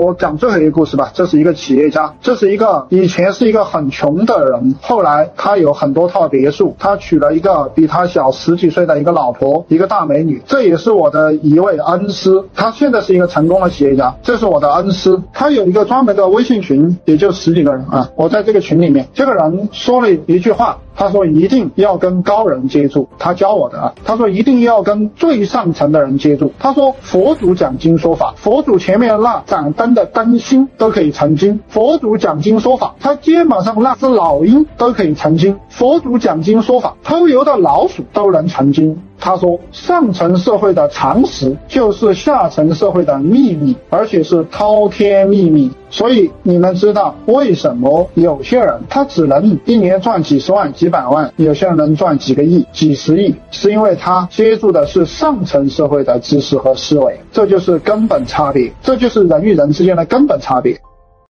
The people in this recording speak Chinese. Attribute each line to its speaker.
Speaker 1: 我讲最后一个故事吧。这是一个企业家，这是一个以前是一个很穷的人，后来他有很多套别墅，他娶了一个比他小十几岁的一个老婆，一个大美女。这也是我的一位恩师，他现在是一个成功的企业家。这是我的恩师，他有一个专门的微信群，也就十几个人啊。我在这个群里面，这个人说了一句话。他说一定要跟高人接触，他教我的啊。他说一定要跟最上层的人接触。他说佛祖讲经说法，佛祖前面那盏灯的灯芯都可以成精。佛祖讲经说法，他肩膀上那只老鹰都可以成精。佛祖讲经说法，偷油的老鼠都能成精。他说，上层社会的常识就是下层社会的秘密，而且是滔天秘密。所以你们知道为什么有些人他只能一年赚几十万、几百万，有些人能赚几个亿、几十亿，是因为他接触的是上层社会的知识和思维，这就是根本差别，这就是人与人之间的根本差别。